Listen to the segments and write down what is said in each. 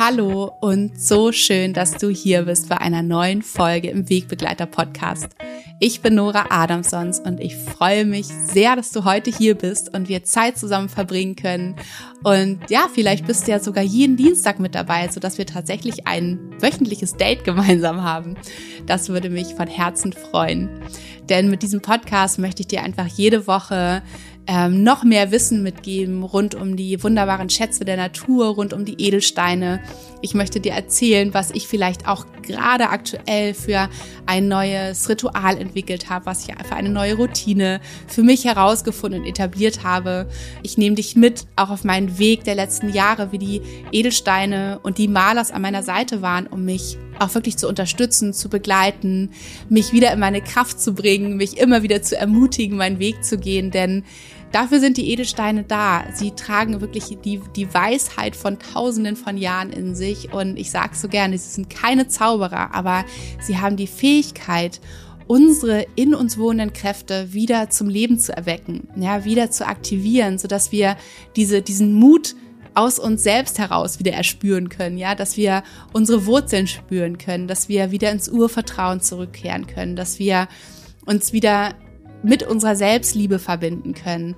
Hallo und so schön, dass du hier bist bei einer neuen Folge im Wegbegleiter Podcast. Ich bin Nora Adamsons und ich freue mich sehr, dass du heute hier bist und wir Zeit zusammen verbringen können. Und ja, vielleicht bist du ja sogar jeden Dienstag mit dabei, sodass wir tatsächlich ein wöchentliches Date gemeinsam haben. Das würde mich von Herzen freuen. Denn mit diesem Podcast möchte ich dir einfach jede Woche ähm, noch mehr Wissen mitgeben rund um die wunderbaren Schätze der Natur, rund um die Edelsteine. Ich möchte dir erzählen, was ich vielleicht auch gerade aktuell für ein neues Ritual entwickelt habe, was ich für eine neue Routine für mich herausgefunden und etabliert habe. Ich nehme dich mit, auch auf meinen Weg der letzten Jahre, wie die Edelsteine und die Malers an meiner Seite waren, um mich auch wirklich zu unterstützen, zu begleiten, mich wieder in meine Kraft zu bringen, mich immer wieder zu ermutigen, meinen Weg zu gehen, denn Dafür sind die Edelsteine da. Sie tragen wirklich die, die Weisheit von Tausenden von Jahren in sich. Und ich sage so gerne, sie sind keine Zauberer, aber sie haben die Fähigkeit, unsere in uns wohnenden Kräfte wieder zum Leben zu erwecken, ja, wieder zu aktivieren, so dass wir diese, diesen Mut aus uns selbst heraus wieder erspüren können, ja, dass wir unsere Wurzeln spüren können, dass wir wieder ins Urvertrauen zurückkehren können, dass wir uns wieder mit unserer Selbstliebe verbinden können.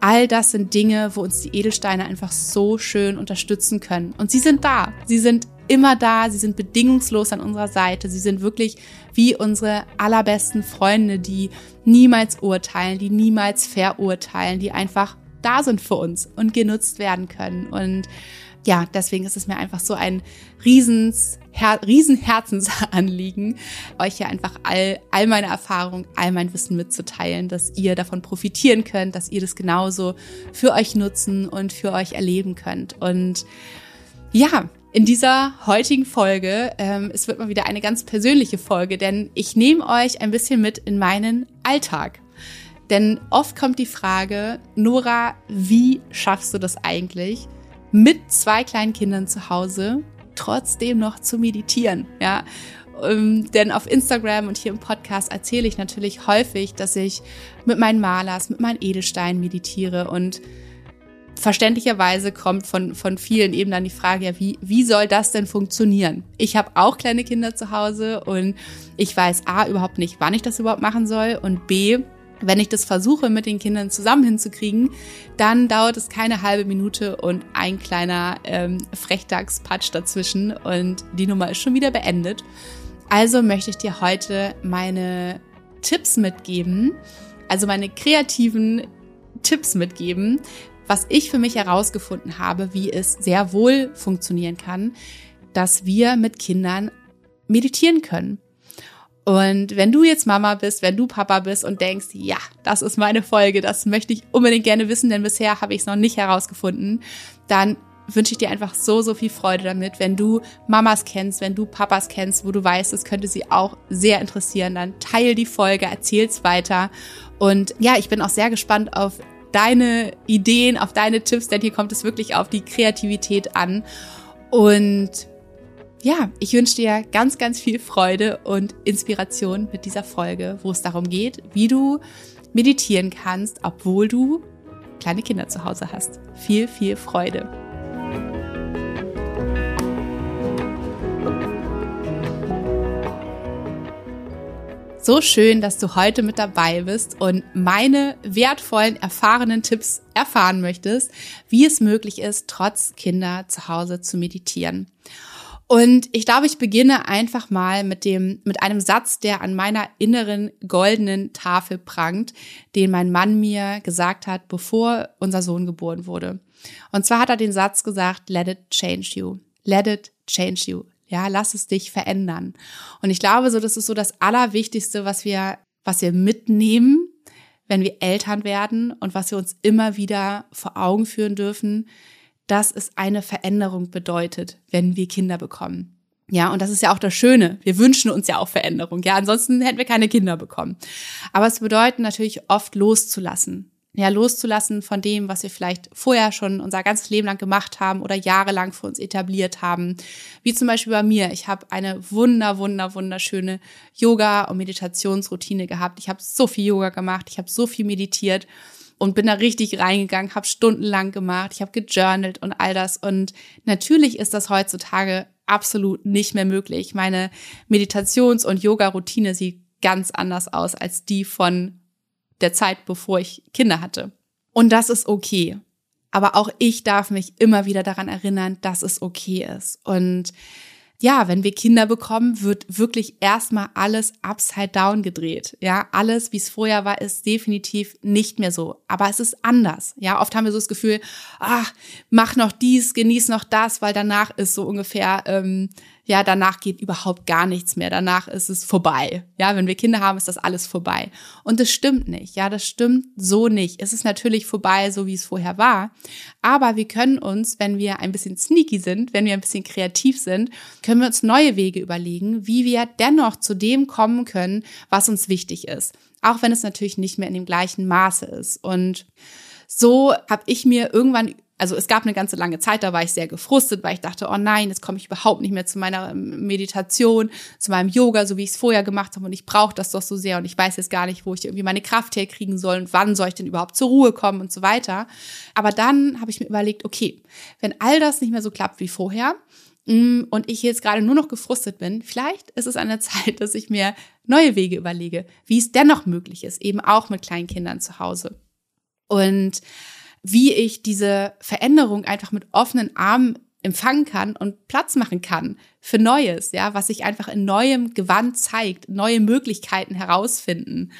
All das sind Dinge, wo uns die Edelsteine einfach so schön unterstützen können. Und sie sind da. Sie sind immer da. Sie sind bedingungslos an unserer Seite. Sie sind wirklich wie unsere allerbesten Freunde, die niemals urteilen, die niemals verurteilen, die einfach da sind für uns und genutzt werden können. Und ja, deswegen ist es mir einfach so ein riesens, Her Riesenherzensanliegen, euch hier einfach all, all meine Erfahrungen, all mein Wissen mitzuteilen, dass ihr davon profitieren könnt, dass ihr das genauso für euch nutzen und für euch erleben könnt. Und ja, in dieser heutigen Folge, ähm, es wird mal wieder eine ganz persönliche Folge, denn ich nehme euch ein bisschen mit in meinen Alltag. Denn oft kommt die Frage, Nora, wie schaffst du das eigentlich, mit zwei kleinen Kindern zu Hause trotzdem noch zu meditieren, ja. Ähm, denn auf Instagram und hier im Podcast erzähle ich natürlich häufig, dass ich mit meinen Malers, mit meinen Edelsteinen meditiere und verständlicherweise kommt von, von vielen eben dann die Frage, ja, wie, wie soll das denn funktionieren? Ich habe auch kleine Kinder zu Hause und ich weiß A, überhaupt nicht, wann ich das überhaupt machen soll und B, wenn ich das versuche, mit den Kindern zusammen hinzukriegen, dann dauert es keine halbe Minute und ein kleiner ähm, Frechdachspatsch dazwischen und die Nummer ist schon wieder beendet. Also möchte ich dir heute meine Tipps mitgeben, also meine kreativen Tipps mitgeben, was ich für mich herausgefunden habe, wie es sehr wohl funktionieren kann, dass wir mit Kindern meditieren können. Und wenn du jetzt Mama bist, wenn du Papa bist und denkst, ja, das ist meine Folge, das möchte ich unbedingt gerne wissen, denn bisher habe ich es noch nicht herausgefunden, dann wünsche ich dir einfach so, so viel Freude damit. Wenn du Mamas kennst, wenn du Papas kennst, wo du weißt, es könnte sie auch sehr interessieren, dann teil die Folge, erzähl's weiter. Und ja, ich bin auch sehr gespannt auf deine Ideen, auf deine Tipps, denn hier kommt es wirklich auf die Kreativität an. Und ja, ich wünsche dir ganz, ganz viel Freude und Inspiration mit dieser Folge, wo es darum geht, wie du meditieren kannst, obwohl du kleine Kinder zu Hause hast. Viel, viel Freude. So schön, dass du heute mit dabei bist und meine wertvollen, erfahrenen Tipps erfahren möchtest, wie es möglich ist, trotz Kinder zu Hause zu meditieren. Und ich glaube, ich beginne einfach mal mit dem, mit einem Satz, der an meiner inneren goldenen Tafel prangt, den mein Mann mir gesagt hat, bevor unser Sohn geboren wurde. Und zwar hat er den Satz gesagt, let it change you. Let it change you. Ja, lass es dich verändern. Und ich glaube so, das ist so das Allerwichtigste, was wir, was wir mitnehmen, wenn wir Eltern werden und was wir uns immer wieder vor Augen führen dürfen, dass es eine Veränderung bedeutet, wenn wir Kinder bekommen. Ja, und das ist ja auch das Schöne. Wir wünschen uns ja auch Veränderung. Ja, ansonsten hätten wir keine Kinder bekommen. Aber es bedeutet natürlich oft loszulassen. Ja, loszulassen von dem, was wir vielleicht vorher schon unser ganzes Leben lang gemacht haben oder jahrelang für uns etabliert haben. Wie zum Beispiel bei mir. Ich habe eine wunder, wunder, wunderschöne Yoga- und Meditationsroutine gehabt. Ich habe so viel Yoga gemacht. Ich habe so viel meditiert. Und bin da richtig reingegangen, habe stundenlang gemacht, ich habe gejournalt und all das. Und natürlich ist das heutzutage absolut nicht mehr möglich. Meine Meditations- und Yoga-Routine sieht ganz anders aus als die von der Zeit, bevor ich Kinder hatte. Und das ist okay. Aber auch ich darf mich immer wieder daran erinnern, dass es okay ist. Und ja, wenn wir Kinder bekommen, wird wirklich erstmal alles upside down gedreht. Ja, alles, wie es vorher war, ist definitiv nicht mehr so. Aber es ist anders. Ja, oft haben wir so das Gefühl, ach, mach noch dies, genieß noch das, weil danach ist so ungefähr, ähm, ja, danach geht überhaupt gar nichts mehr. Danach ist es vorbei. Ja, wenn wir Kinder haben, ist das alles vorbei. Und das stimmt nicht. Ja, das stimmt so nicht. Es ist natürlich vorbei, so wie es vorher war. Aber wir können uns, wenn wir ein bisschen sneaky sind, wenn wir ein bisschen kreativ sind, können wir uns neue Wege überlegen, wie wir dennoch zu dem kommen können, was uns wichtig ist. Auch wenn es natürlich nicht mehr in dem gleichen Maße ist. Und so habe ich mir irgendwann also es gab eine ganze lange Zeit, da war ich sehr gefrustet, weil ich dachte, oh nein, jetzt komme ich überhaupt nicht mehr zu meiner ähm, Meditation, zu meinem Yoga, so wie ich es vorher gemacht habe und ich brauche das doch so sehr und ich weiß jetzt gar nicht, wo ich irgendwie meine Kraft herkriegen soll und wann soll ich denn überhaupt zur Ruhe kommen und so weiter. Aber dann habe ich mir überlegt, okay, wenn all das nicht mehr so klappt wie vorher mm, und ich jetzt gerade nur noch gefrustet bin, vielleicht ist es an der Zeit, dass ich mir neue Wege überlege, wie es dennoch möglich ist, eben auch mit kleinen Kindern zu Hause. Und wie ich diese Veränderung einfach mit offenen Armen empfangen kann und Platz machen kann für Neues, ja, was sich einfach in neuem Gewand zeigt, neue Möglichkeiten herausfinden.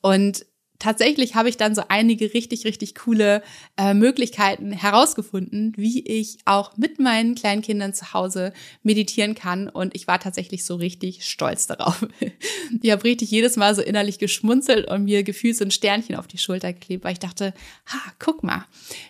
Und tatsächlich habe ich dann so einige richtig, richtig coole äh, Möglichkeiten herausgefunden, wie ich auch mit meinen kleinen Kindern zu Hause meditieren kann. Und ich war tatsächlich so richtig stolz darauf. ich habe richtig jedes Mal so innerlich geschmunzelt und mir gefühlt so ein Sternchen auf die Schulter geklebt, weil ich dachte, ha, guck mal,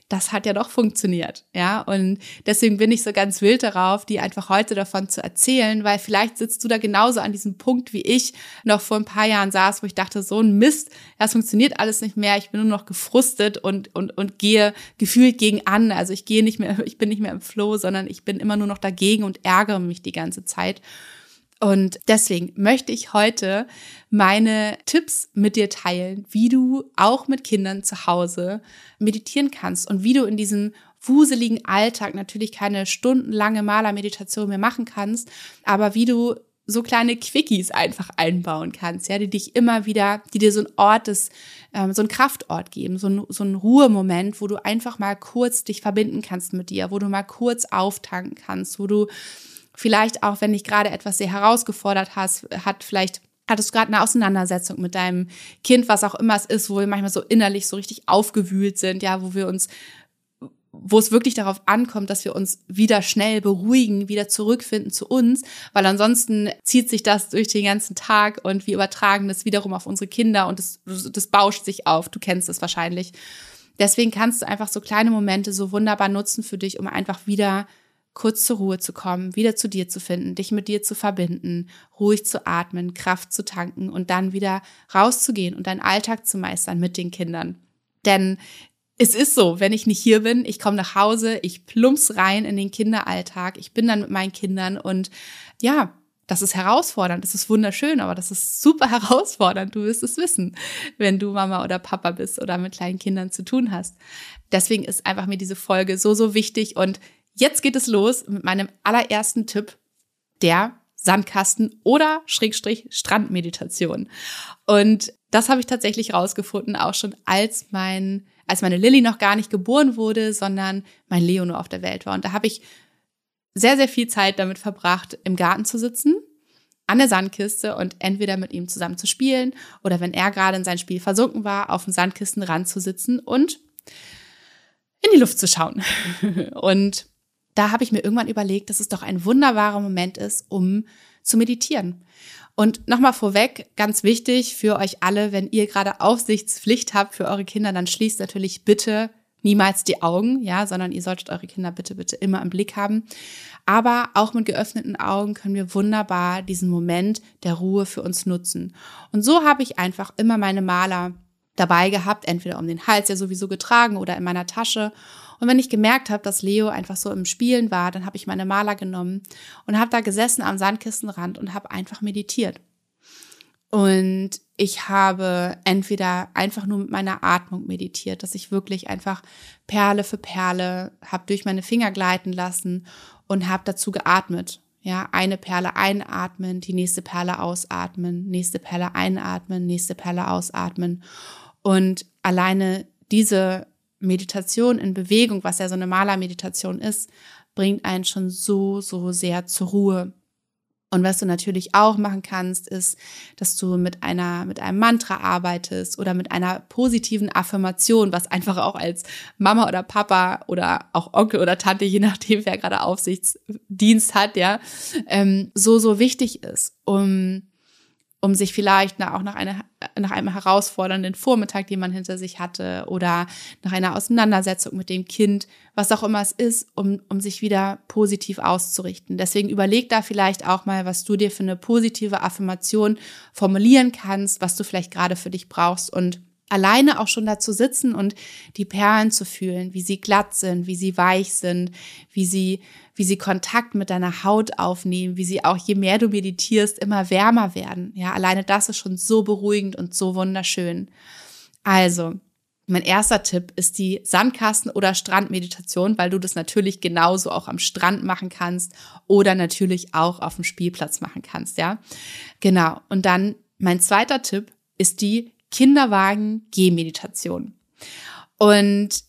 das hat ja doch funktioniert. Ja, und deswegen bin ich so ganz wild darauf, die einfach heute davon zu erzählen, weil vielleicht sitzt du da genauso an diesem Punkt, wie ich noch vor ein paar Jahren saß, wo ich dachte, so ein Mist, das funktioniert funktioniert alles nicht mehr, ich bin nur noch gefrustet und, und, und gehe gefühlt gegen an. Also ich gehe nicht mehr, ich bin nicht mehr im Flow, sondern ich bin immer nur noch dagegen und ärgere mich die ganze Zeit. Und deswegen möchte ich heute meine Tipps mit dir teilen, wie du auch mit Kindern zu Hause meditieren kannst und wie du in diesem wuseligen Alltag natürlich keine stundenlange Malermeditation mehr machen kannst, aber wie du so kleine Quickies einfach einbauen kannst, ja, die dich immer wieder, die dir so ein Ort des, ähm, so ein Kraftort geben, so ein, so ein Ruhemoment, wo du einfach mal kurz dich verbinden kannst mit dir, wo du mal kurz auftanken kannst, wo du vielleicht auch, wenn dich gerade etwas sehr herausgefordert hast, hat vielleicht hattest du gerade eine Auseinandersetzung mit deinem Kind, was auch immer es ist, wo wir manchmal so innerlich so richtig aufgewühlt sind, ja, wo wir uns wo es wirklich darauf ankommt, dass wir uns wieder schnell beruhigen, wieder zurückfinden zu uns, weil ansonsten zieht sich das durch den ganzen Tag und wir übertragen das wiederum auf unsere Kinder und das, das bauscht sich auf. Du kennst es wahrscheinlich. Deswegen kannst du einfach so kleine Momente so wunderbar nutzen für dich, um einfach wieder kurz zur Ruhe zu kommen, wieder zu dir zu finden, dich mit dir zu verbinden, ruhig zu atmen, Kraft zu tanken und dann wieder rauszugehen und deinen Alltag zu meistern mit den Kindern. Denn es ist so, wenn ich nicht hier bin, ich komme nach Hause, ich plumps rein in den Kinderalltag, ich bin dann mit meinen Kindern und ja, das ist herausfordernd, das ist wunderschön, aber das ist super herausfordernd. Du wirst es wissen, wenn du Mama oder Papa bist oder mit kleinen Kindern zu tun hast. Deswegen ist einfach mir diese Folge so, so wichtig. Und jetzt geht es los mit meinem allerersten Tipp, der Sandkasten oder Schrägstrich Strandmeditation. Und das habe ich tatsächlich rausgefunden, auch schon als mein als meine Lilly noch gar nicht geboren wurde, sondern mein Leo nur auf der Welt war. Und da habe ich sehr, sehr viel Zeit damit verbracht, im Garten zu sitzen, an der Sandkiste und entweder mit ihm zusammen zu spielen oder wenn er gerade in sein Spiel versunken war, auf dem Sandkistenrand zu sitzen und in die Luft zu schauen. und da habe ich mir irgendwann überlegt, dass es doch ein wunderbarer Moment ist, um zu meditieren. Und nochmal vorweg, ganz wichtig für euch alle, wenn ihr gerade Aufsichtspflicht habt für eure Kinder, dann schließt natürlich bitte niemals die Augen, ja, sondern ihr solltet eure Kinder bitte, bitte immer im Blick haben. Aber auch mit geöffneten Augen können wir wunderbar diesen Moment der Ruhe für uns nutzen. Und so habe ich einfach immer meine Maler dabei gehabt, entweder um den Hals ja sowieso getragen oder in meiner Tasche. Und wenn ich gemerkt habe, dass Leo einfach so im Spielen war, dann habe ich meine Maler genommen und habe da gesessen am Sandkistenrand und habe einfach meditiert. Und ich habe entweder einfach nur mit meiner Atmung meditiert, dass ich wirklich einfach Perle für Perle habe durch meine Finger gleiten lassen und habe dazu geatmet. Ja, eine Perle einatmen, die nächste Perle ausatmen, nächste Perle einatmen, nächste Perle ausatmen. Und alleine diese Meditation in Bewegung, was ja so eine Malermeditation ist, bringt einen schon so, so sehr zur Ruhe. Und was du natürlich auch machen kannst, ist, dass du mit einer, mit einem Mantra arbeitest oder mit einer positiven Affirmation, was einfach auch als Mama oder Papa oder auch Onkel oder Tante, je nachdem, wer gerade Aufsichtsdienst hat, ja, ähm, so, so wichtig ist, um um sich vielleicht nach, auch nach, einer, nach einem herausfordernden Vormittag, den man hinter sich hatte, oder nach einer Auseinandersetzung mit dem Kind, was auch immer es ist, um, um sich wieder positiv auszurichten. Deswegen überleg da vielleicht auch mal, was du dir für eine positive Affirmation formulieren kannst, was du vielleicht gerade für dich brauchst und alleine auch schon dazu sitzen und die Perlen zu fühlen, wie sie glatt sind, wie sie weich sind, wie sie, wie sie Kontakt mit deiner Haut aufnehmen, wie sie auch, je mehr du meditierst, immer wärmer werden. Ja, alleine das ist schon so beruhigend und so wunderschön. Also, mein erster Tipp ist die Sandkasten- oder Strandmeditation, weil du das natürlich genauso auch am Strand machen kannst oder natürlich auch auf dem Spielplatz machen kannst, ja. Genau. Und dann mein zweiter Tipp ist die Kinderwagen-Gehmeditation. Und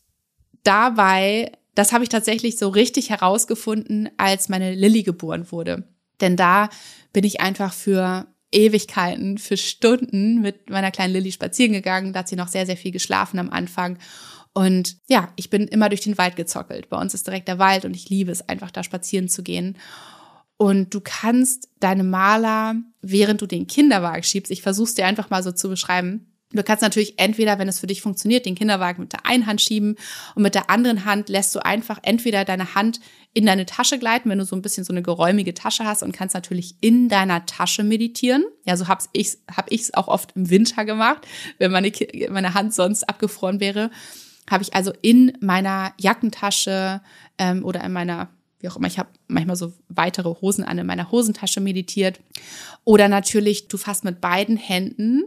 dabei, das habe ich tatsächlich so richtig herausgefunden, als meine Lilly geboren wurde. Denn da bin ich einfach für Ewigkeiten, für Stunden mit meiner kleinen Lilly spazieren gegangen. Da hat sie noch sehr, sehr viel geschlafen am Anfang. Und ja, ich bin immer durch den Wald gezockelt. Bei uns ist direkt der Wald und ich liebe es einfach, da spazieren zu gehen. Und du kannst deine Maler, während du den Kinderwagen schiebst, ich versuche es dir einfach mal so zu beschreiben, Du kannst natürlich entweder, wenn es für dich funktioniert, den Kinderwagen mit der einen Hand schieben und mit der anderen Hand lässt du einfach entweder deine Hand in deine Tasche gleiten, wenn du so ein bisschen so eine geräumige Tasche hast und kannst natürlich in deiner Tasche meditieren. Ja, so hab's ich hab ich's auch oft im Winter gemacht, wenn meine meine Hand sonst abgefroren wäre, habe ich also in meiner Jackentasche ähm, oder in meiner wie auch immer, ich habe manchmal so weitere Hosen an in meiner Hosentasche meditiert. Oder natürlich, du fasst mit beiden Händen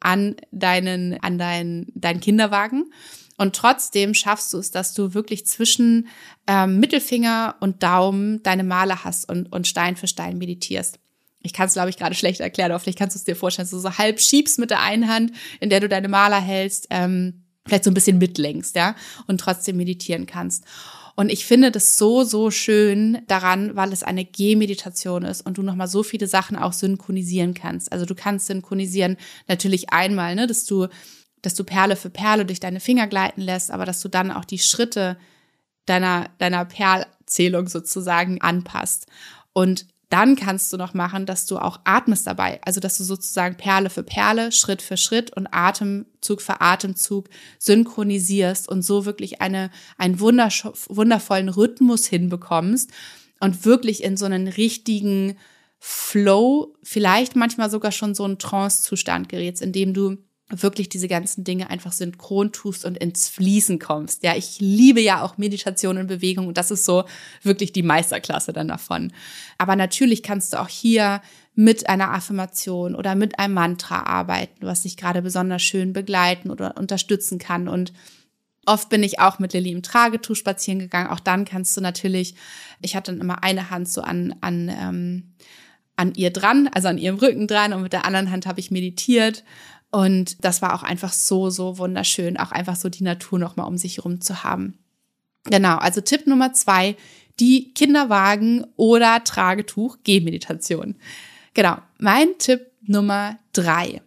an deinen, an deinen, deinen Kinderwagen. Und trotzdem schaffst du es, dass du wirklich zwischen ähm, Mittelfinger und Daumen deine Male hast und, und Stein für Stein meditierst. Ich kann es, glaube ich, gerade schlecht erklären, aber kannst du es dir vorstellen, dass du so halb schiebst mit der einen Hand, in der du deine Maler hältst, ähm, vielleicht so ein bisschen mitlenkst, ja, und trotzdem meditieren kannst. Und ich finde das so, so schön daran, weil es eine Gehmeditation ist und du nochmal so viele Sachen auch synchronisieren kannst. Also du kannst synchronisieren natürlich einmal, ne, dass du, dass du Perle für Perle durch deine Finger gleiten lässt, aber dass du dann auch die Schritte deiner, deiner Perlzählung sozusagen anpasst. Und dann kannst du noch machen, dass du auch atmest dabei. Also, dass du sozusagen Perle für Perle, Schritt für Schritt und Atemzug für Atemzug synchronisierst und so wirklich eine, einen wundervollen Rhythmus hinbekommst und wirklich in so einen richtigen Flow, vielleicht manchmal sogar schon so einen Trance-Zustand gerätst, in dem du wirklich diese ganzen Dinge einfach synchron tust und ins Fließen kommst. Ja, ich liebe ja auch Meditation und Bewegung und das ist so wirklich die Meisterklasse dann davon. Aber natürlich kannst du auch hier mit einer Affirmation oder mit einem Mantra arbeiten, was dich gerade besonders schön begleiten oder unterstützen kann und Oft bin ich auch mit Lilly im Tragetuch spazieren gegangen. Auch dann kannst du natürlich, ich hatte dann immer eine Hand so an, an, ähm, an ihr dran, also an ihrem Rücken dran und mit der anderen Hand habe ich meditiert und das war auch einfach so, so wunderschön, auch einfach so die Natur nochmal um sich herum zu haben. Genau, also Tipp Nummer zwei, die Kinderwagen oder Tragetuch Gehmeditation. Genau, mein Tipp Nummer drei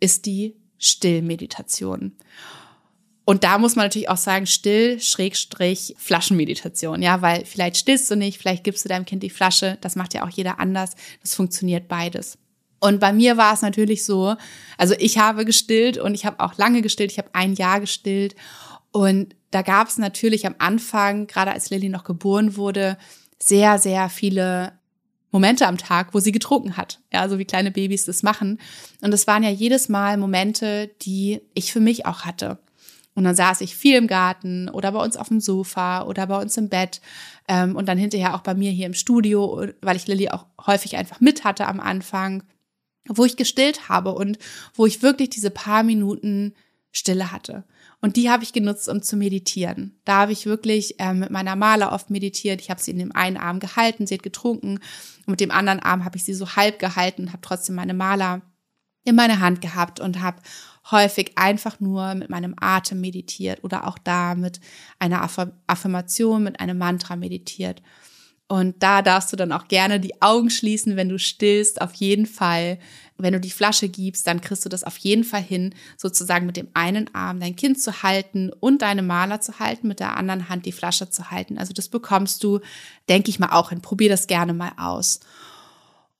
ist die Stillmeditation. Und da muss man natürlich auch sagen, still, Schrägstrich, Flaschenmeditation, ja, weil vielleicht stillst du nicht, vielleicht gibst du deinem Kind die Flasche, das macht ja auch jeder anders, das funktioniert beides. Und bei mir war es natürlich so, also ich habe gestillt und ich habe auch lange gestillt, ich habe ein Jahr gestillt und da gab es natürlich am Anfang, gerade als Lilly noch geboren wurde, sehr, sehr viele Momente am Tag, wo sie getrunken hat. Ja, so wie kleine Babys das machen. Und es waren ja jedes Mal Momente, die ich für mich auch hatte. Und dann saß ich viel im Garten oder bei uns auf dem Sofa oder bei uns im Bett ähm, und dann hinterher auch bei mir hier im Studio, weil ich Lilly auch häufig einfach mit hatte am Anfang. Wo ich gestillt habe und wo ich wirklich diese paar Minuten Stille hatte. Und die habe ich genutzt, um zu meditieren. Da habe ich wirklich äh, mit meiner Maler oft meditiert. Ich habe sie in dem einen Arm gehalten, sie hat getrunken. Und mit dem anderen Arm habe ich sie so halb gehalten, habe trotzdem meine Maler in meine Hand gehabt und habe häufig einfach nur mit meinem Atem meditiert oder auch da mit einer Affirmation, mit einem Mantra meditiert. Und da darfst du dann auch gerne die Augen schließen, wenn du stillst, auf jeden Fall. Wenn du die Flasche gibst, dann kriegst du das auf jeden Fall hin, sozusagen mit dem einen Arm dein Kind zu halten und deine Maler zu halten, mit der anderen Hand die Flasche zu halten. Also das bekommst du, denke ich mal, auch hin. Probier das gerne mal aus.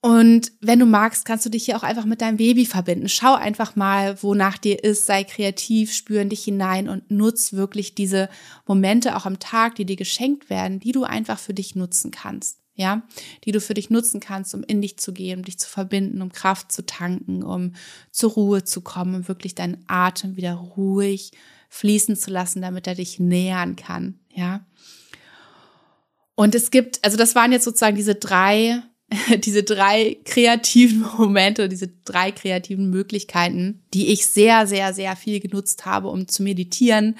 Und wenn du magst, kannst du dich hier auch einfach mit deinem Baby verbinden. Schau einfach mal, wonach dir ist, sei kreativ, spür in dich hinein und nutz wirklich diese Momente auch am Tag, die dir geschenkt werden, die du einfach für dich nutzen kannst. Ja, die du für dich nutzen kannst, um in dich zu gehen, um dich zu verbinden, um Kraft zu tanken, um zur Ruhe zu kommen, um wirklich deinen Atem wieder ruhig fließen zu lassen, damit er dich nähern kann. Ja. Und es gibt, also das waren jetzt sozusagen diese drei diese drei kreativen Momente, diese drei kreativen Möglichkeiten, die ich sehr, sehr, sehr viel genutzt habe, um zu meditieren,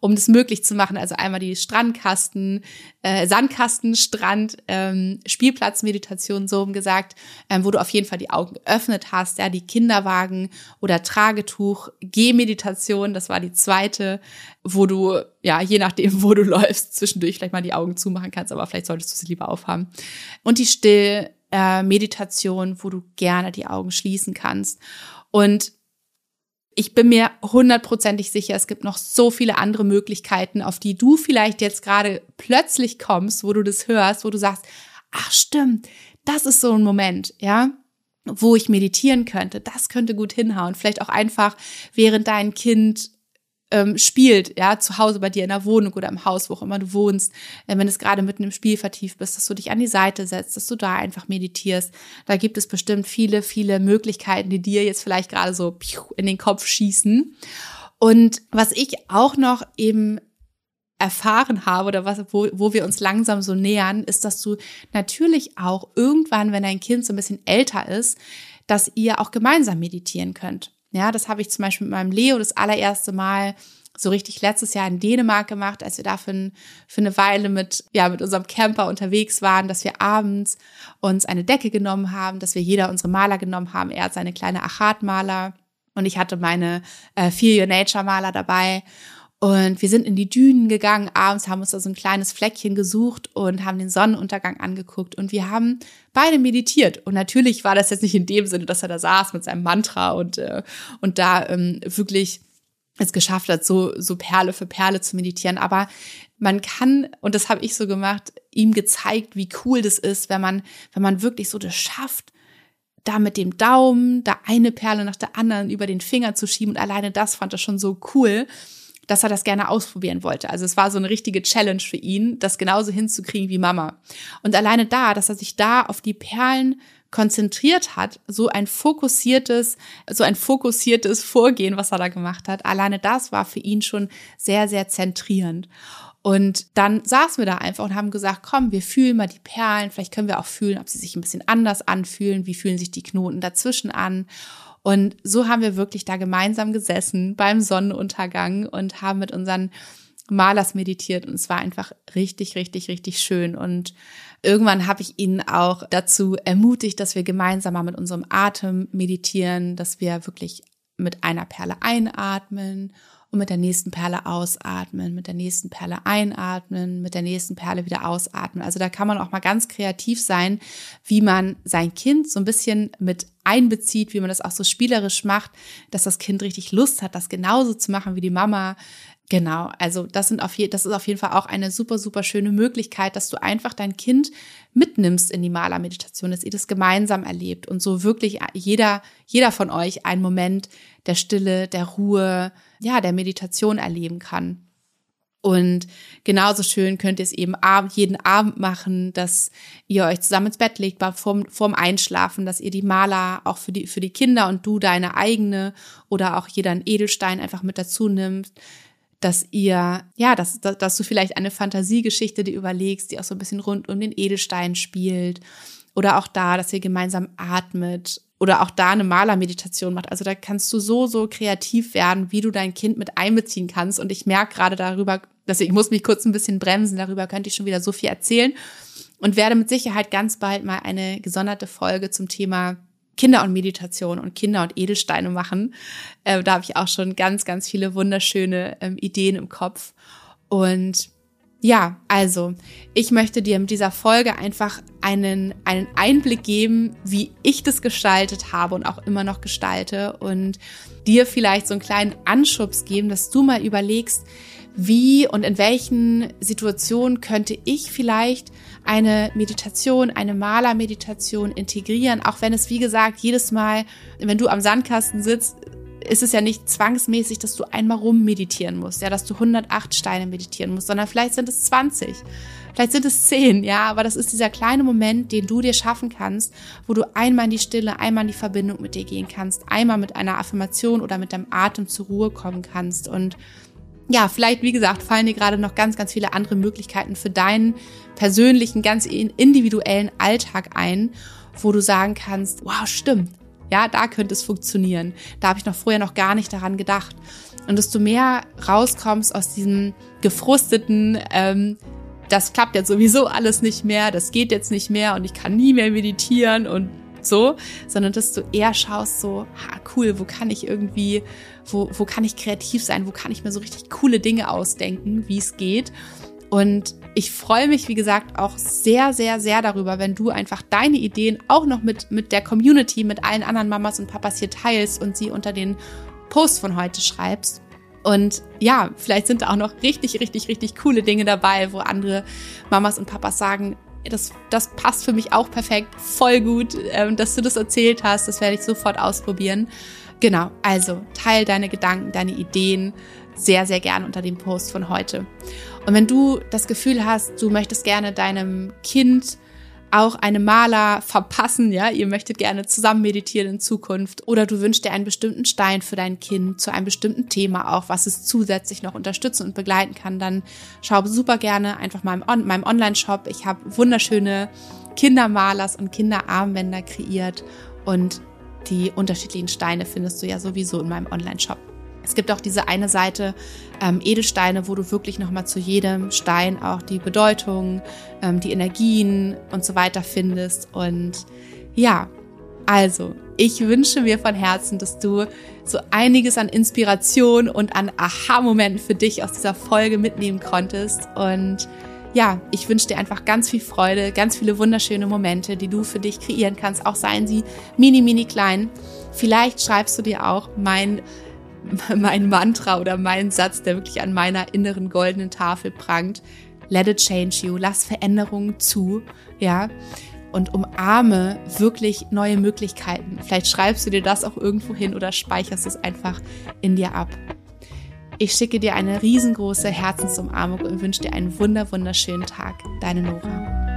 um das möglich zu machen. Also einmal die Strandkasten, äh, Sandkasten, Strand, ähm, Spielplatzmeditation, so gesagt, ähm, wo du auf jeden Fall die Augen geöffnet hast, ja, die Kinderwagen oder Tragetuch, Gehmeditation, das war die zweite, wo du, ja, je nachdem, wo du läufst, zwischendurch vielleicht mal die Augen zumachen kannst, aber vielleicht solltest du sie lieber aufhaben. Und die Still, äh, Meditation, wo du gerne die Augen schließen kannst. Und ich bin mir hundertprozentig sicher, es gibt noch so viele andere Möglichkeiten, auf die du vielleicht jetzt gerade plötzlich kommst, wo du das hörst, wo du sagst, ach stimmt, das ist so ein Moment, ja, wo ich meditieren könnte. Das könnte gut hinhauen. Vielleicht auch einfach, während dein Kind ähm, spielt, ja, zu Hause bei dir in der Wohnung oder im Haus, wo auch immer du wohnst, äh, wenn es gerade mitten im Spiel vertieft bist, dass du dich an die Seite setzt, dass du da einfach meditierst. Da gibt es bestimmt viele, viele Möglichkeiten, die dir jetzt vielleicht gerade so in den Kopf schießen. Und was ich auch noch eben erfahren habe oder was, wo, wo wir uns langsam so nähern, ist, dass du natürlich auch irgendwann, wenn dein Kind so ein bisschen älter ist, dass ihr auch gemeinsam meditieren könnt. Ja, das habe ich zum Beispiel mit meinem Leo das allererste Mal so richtig letztes Jahr in Dänemark gemacht, als wir da für, für eine Weile mit, ja, mit unserem Camper unterwegs waren, dass wir abends uns eine Decke genommen haben, dass wir jeder unsere Maler genommen haben. Er hat seine kleine Achatmaler und ich hatte meine äh, Feel Your Nature Maler dabei und wir sind in die Dünen gegangen, abends haben uns da so ein kleines Fleckchen gesucht und haben den Sonnenuntergang angeguckt und wir haben beide meditiert. Und natürlich war das jetzt nicht in dem Sinne, dass er da saß mit seinem Mantra und, äh, und da ähm, wirklich es geschafft hat, so, so Perle für Perle zu meditieren. Aber man kann, und das habe ich so gemacht, ihm gezeigt, wie cool das ist, wenn man, wenn man wirklich so das schafft, da mit dem Daumen, da eine Perle nach der anderen über den Finger zu schieben. Und alleine das fand er schon so cool dass er das gerne ausprobieren wollte. Also es war so eine richtige Challenge für ihn, das genauso hinzukriegen wie Mama. Und alleine da, dass er sich da auf die Perlen konzentriert hat, so ein fokussiertes, so ein fokussiertes Vorgehen, was er da gemacht hat, alleine das war für ihn schon sehr, sehr zentrierend. Und dann saßen wir da einfach und haben gesagt, komm, wir fühlen mal die Perlen, vielleicht können wir auch fühlen, ob sie sich ein bisschen anders anfühlen, wie fühlen sich die Knoten dazwischen an. Und so haben wir wirklich da gemeinsam gesessen beim Sonnenuntergang und haben mit unseren Malers meditiert und es war einfach richtig, richtig, richtig schön. Und irgendwann habe ich ihn auch dazu ermutigt, dass wir gemeinsam mal mit unserem Atem meditieren, dass wir wirklich mit einer Perle einatmen und mit der nächsten Perle ausatmen, mit der nächsten Perle einatmen, mit der nächsten Perle wieder ausatmen. Also da kann man auch mal ganz kreativ sein, wie man sein Kind so ein bisschen mit einbezieht, wie man das auch so spielerisch macht, dass das Kind richtig Lust hat, das genauso zu machen wie die Mama. Genau, also das sind auf je, das ist auf jeden Fall auch eine super super schöne Möglichkeit, dass du einfach dein Kind mitnimmst in die Malermeditation, dass ihr das gemeinsam erlebt und so wirklich jeder jeder von euch einen Moment der Stille, der Ruhe, ja, der Meditation erleben kann. Und genauso schön könnt ihr es eben jeden Abend machen, dass ihr euch zusammen ins Bett legt vorm, vorm Einschlafen, dass ihr die Maler auch für die, für die Kinder und du deine eigene oder auch jeder einen Edelstein einfach mit dazu nimmst, dass ihr, ja, dass, dass, dass du vielleicht eine Fantasiegeschichte dir überlegst, die auch so ein bisschen rund um den Edelstein spielt. Oder auch da, dass ihr gemeinsam atmet oder auch da eine Malermeditation macht. Also da kannst du so, so kreativ werden, wie du dein Kind mit einbeziehen kannst. Und ich merke gerade darüber, dass ich muss mich kurz ein bisschen bremsen, darüber könnte ich schon wieder so viel erzählen und werde mit Sicherheit ganz bald mal eine gesonderte Folge zum Thema Kinder und Meditation und Kinder und Edelsteine machen. Äh, da habe ich auch schon ganz, ganz viele wunderschöne ähm, Ideen im Kopf. Und ja, also ich möchte dir mit dieser Folge einfach einen, einen Einblick geben, wie ich das gestaltet habe und auch immer noch gestalte und dir vielleicht so einen kleinen Anschubs geben, dass du mal überlegst, wie und in welchen Situationen könnte ich vielleicht eine Meditation, eine Malermeditation integrieren, auch wenn es, wie gesagt, jedes Mal, wenn du am Sandkasten sitzt, ist es ja nicht zwangsmäßig, dass du einmal rum meditieren musst, ja, dass du 108 Steine meditieren musst, sondern vielleicht sind es 20. Vielleicht sind es 10, ja, aber das ist dieser kleine Moment, den du dir schaffen kannst, wo du einmal in die Stille, einmal in die Verbindung mit dir gehen kannst, einmal mit einer Affirmation oder mit deinem Atem zur Ruhe kommen kannst und ja, vielleicht, wie gesagt, fallen dir gerade noch ganz, ganz viele andere Möglichkeiten für deinen persönlichen, ganz individuellen Alltag ein, wo du sagen kannst, wow, stimmt. Ja, da könnte es funktionieren. Da habe ich noch vorher noch gar nicht daran gedacht. Und desto mehr rauskommst aus diesem gefrusteten, ähm, das klappt jetzt sowieso alles nicht mehr, das geht jetzt nicht mehr und ich kann nie mehr meditieren und so, sondern dass du eher schaust so, ha, cool, wo kann ich irgendwie, wo, wo kann ich kreativ sein, wo kann ich mir so richtig coole Dinge ausdenken, wie es geht. Und ich freue mich, wie gesagt, auch sehr, sehr, sehr darüber, wenn du einfach deine Ideen auch noch mit, mit der Community, mit allen anderen Mamas und Papas hier teilst und sie unter den Post von heute schreibst. Und ja, vielleicht sind da auch noch richtig, richtig, richtig coole Dinge dabei, wo andere Mamas und Papas sagen, das, das passt für mich auch perfekt, voll gut, ähm, dass du das erzählt hast. Das werde ich sofort ausprobieren. Genau, also teil deine Gedanken, deine Ideen sehr, sehr gerne unter dem Post von heute. Und wenn du das Gefühl hast, du möchtest gerne deinem Kind auch eine Maler verpassen, ja, ihr möchtet gerne zusammen meditieren in Zukunft oder du wünschst dir einen bestimmten Stein für dein Kind zu einem bestimmten Thema auch, was es zusätzlich noch unterstützen und begleiten kann, dann schau super gerne einfach mal in meinem Online-Shop. Ich habe wunderschöne Kindermalers und Kinderarmbänder kreiert und die unterschiedlichen Steine findest du ja sowieso in meinem Online-Shop. Es gibt auch diese eine Seite ähm, Edelsteine, wo du wirklich nochmal zu jedem Stein auch die Bedeutung, ähm, die Energien und so weiter findest. Und ja, also ich wünsche mir von Herzen, dass du so einiges an Inspiration und an Aha-Momenten für dich aus dieser Folge mitnehmen konntest. Und ja, ich wünsche dir einfach ganz viel Freude, ganz viele wunderschöne Momente, die du für dich kreieren kannst, auch seien sie mini, mini klein. Vielleicht schreibst du dir auch mein mein Mantra oder mein Satz, der wirklich an meiner inneren goldenen Tafel prangt. Let it change you. Lass Veränderungen zu, ja. Und umarme wirklich neue Möglichkeiten. Vielleicht schreibst du dir das auch irgendwo hin oder speicherst es einfach in dir ab. Ich schicke dir eine riesengroße Herzensumarmung und wünsche dir einen wunder, wunderschönen Tag. Deine Nora.